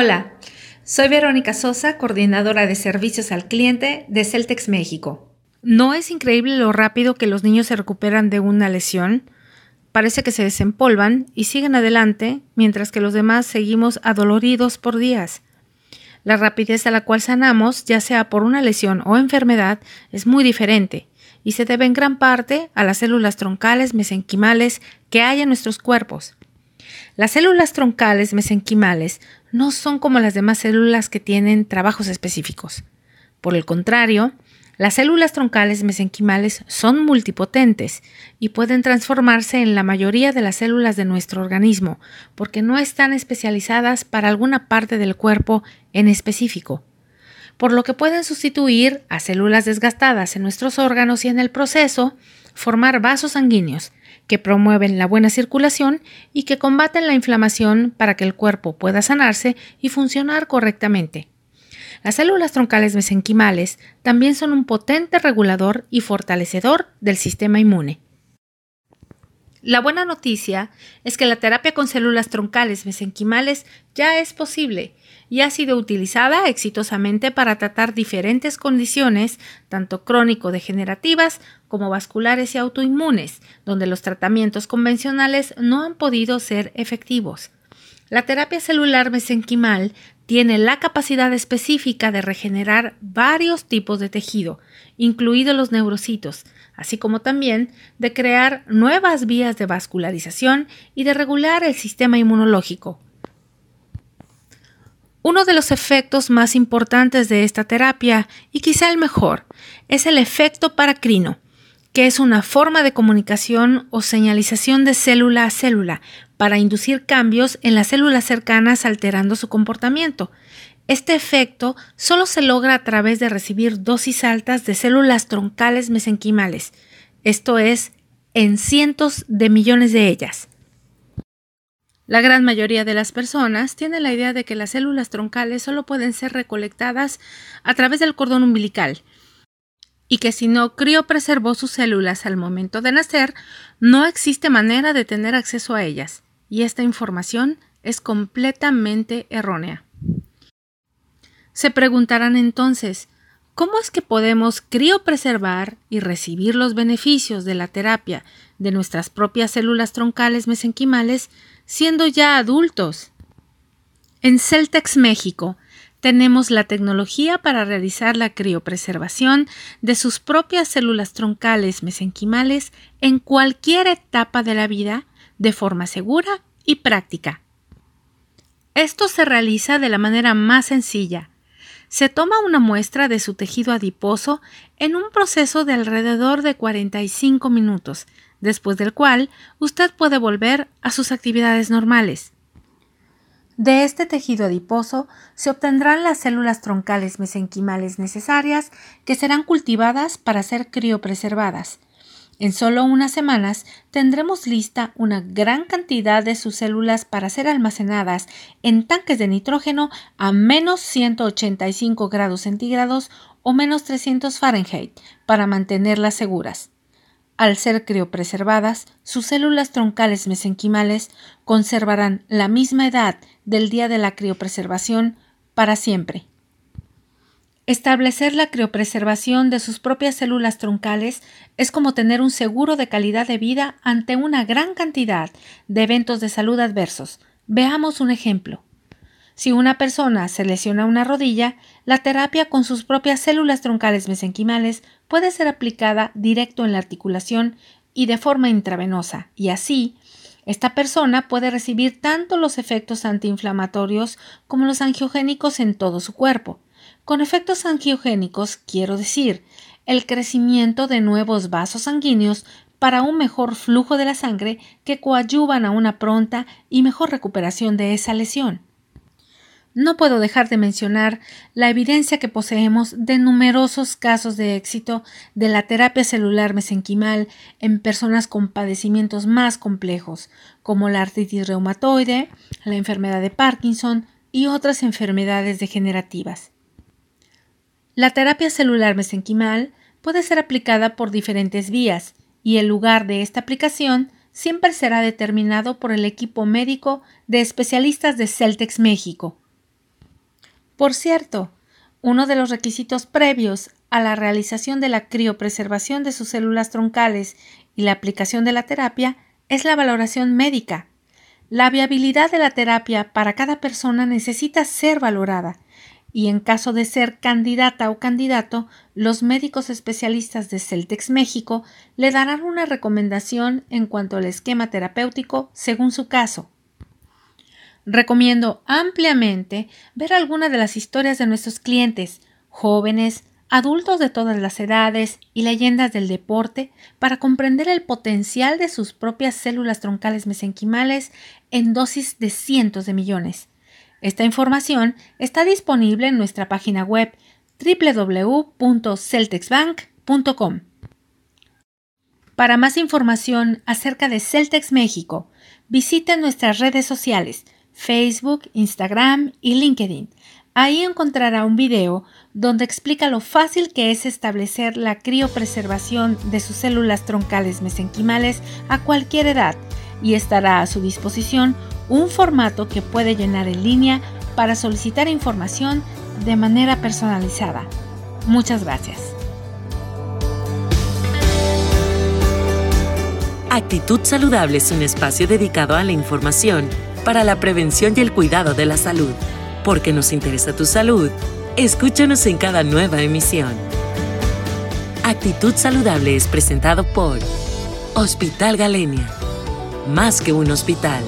Hola, soy Verónica Sosa, coordinadora de servicios al cliente de Celtex México. ¿No es increíble lo rápido que los niños se recuperan de una lesión? Parece que se desempolvan y siguen adelante, mientras que los demás seguimos adoloridos por días. La rapidez a la cual sanamos, ya sea por una lesión o enfermedad, es muy diferente y se debe en gran parte a las células troncales mesenquimales que hay en nuestros cuerpos. Las células troncales mesenquimales no son como las demás células que tienen trabajos específicos. Por el contrario, las células troncales mesenquimales son multipotentes y pueden transformarse en la mayoría de las células de nuestro organismo porque no están especializadas para alguna parte del cuerpo en específico, por lo que pueden sustituir a células desgastadas en nuestros órganos y en el proceso formar vasos sanguíneos que promueven la buena circulación y que combaten la inflamación para que el cuerpo pueda sanarse y funcionar correctamente. Las células troncales mesenquimales también son un potente regulador y fortalecedor del sistema inmune. La buena noticia es que la terapia con células troncales mesenquimales ya es posible y ha sido utilizada exitosamente para tratar diferentes condiciones, tanto crónico-degenerativas como vasculares y autoinmunes, donde los tratamientos convencionales no han podido ser efectivos. La terapia celular mesenquimal tiene la capacidad específica de regenerar varios tipos de tejido, incluidos los neurocitos, así como también de crear nuevas vías de vascularización y de regular el sistema inmunológico. Uno de los efectos más importantes de esta terapia, y quizá el mejor, es el efecto paracrino, que es una forma de comunicación o señalización de célula a célula para inducir cambios en las células cercanas alterando su comportamiento. Este efecto solo se logra a través de recibir dosis altas de células troncales mesenquimales, esto es, en cientos de millones de ellas. La gran mayoría de las personas tiene la idea de que las células troncales solo pueden ser recolectadas a través del cordón umbilical y que si no criopreservó sus células al momento de nacer, no existe manera de tener acceso a ellas, y esta información es completamente errónea. Se preguntarán entonces, ¿cómo es que podemos criopreservar y recibir los beneficios de la terapia de nuestras propias células troncales mesenquimales siendo ya adultos. En Celtex México tenemos la tecnología para realizar la criopreservación de sus propias células troncales mesenquimales en cualquier etapa de la vida de forma segura y práctica. Esto se realiza de la manera más sencilla. Se toma una muestra de su tejido adiposo en un proceso de alrededor de 45 minutos, después del cual usted puede volver a sus actividades normales. De este tejido adiposo se obtendrán las células troncales mesenquimales necesarias que serán cultivadas para ser criopreservadas. En solo unas semanas tendremos lista una gran cantidad de sus células para ser almacenadas en tanques de nitrógeno a menos 185 grados centígrados o menos 300 Fahrenheit para mantenerlas seguras. Al ser criopreservadas, sus células troncales mesenquimales conservarán la misma edad del día de la criopreservación para siempre. Establecer la criopreservación de sus propias células troncales es como tener un seguro de calidad de vida ante una gran cantidad de eventos de salud adversos. Veamos un ejemplo. Si una persona se lesiona una rodilla, la terapia con sus propias células troncales mesenquimales puede ser aplicada directo en la articulación y de forma intravenosa, y así esta persona puede recibir tanto los efectos antiinflamatorios como los angiogénicos en todo su cuerpo. Con efectos angiogénicos quiero decir el crecimiento de nuevos vasos sanguíneos para un mejor flujo de la sangre que coadyuvan a una pronta y mejor recuperación de esa lesión. no puedo dejar de mencionar la evidencia que poseemos de numerosos casos de éxito de la terapia celular mesenquimal en personas con padecimientos más complejos, como la artritis reumatoide, la enfermedad de Parkinson y otras enfermedades degenerativas. La terapia celular mesenquimal puede ser aplicada por diferentes vías y el lugar de esta aplicación siempre será determinado por el equipo médico de especialistas de Celtex México. Por cierto, uno de los requisitos previos a la realización de la criopreservación de sus células troncales y la aplicación de la terapia es la valoración médica. La viabilidad de la terapia para cada persona necesita ser valorada y en caso de ser candidata o candidato, los médicos especialistas de Celtex México le darán una recomendación en cuanto al esquema terapéutico según su caso. Recomiendo ampliamente ver algunas de las historias de nuestros clientes, jóvenes, adultos de todas las edades y leyendas del deporte para comprender el potencial de sus propias células troncales mesenquimales en dosis de cientos de millones. Esta información está disponible en nuestra página web www.celtexbank.com. Para más información acerca de Celtex México, visite nuestras redes sociales Facebook, Instagram y LinkedIn. Ahí encontrará un video donde explica lo fácil que es establecer la criopreservación de sus células troncales mesenquimales a cualquier edad y estará a su disposición un formato que puede llenar en línea para solicitar información de manera personalizada. Muchas gracias. Actitud Saludable es un espacio dedicado a la información para la prevención y el cuidado de la salud. Porque nos interesa tu salud, escúchanos en cada nueva emisión. Actitud Saludable es presentado por Hospital Galenia. Más que un hospital.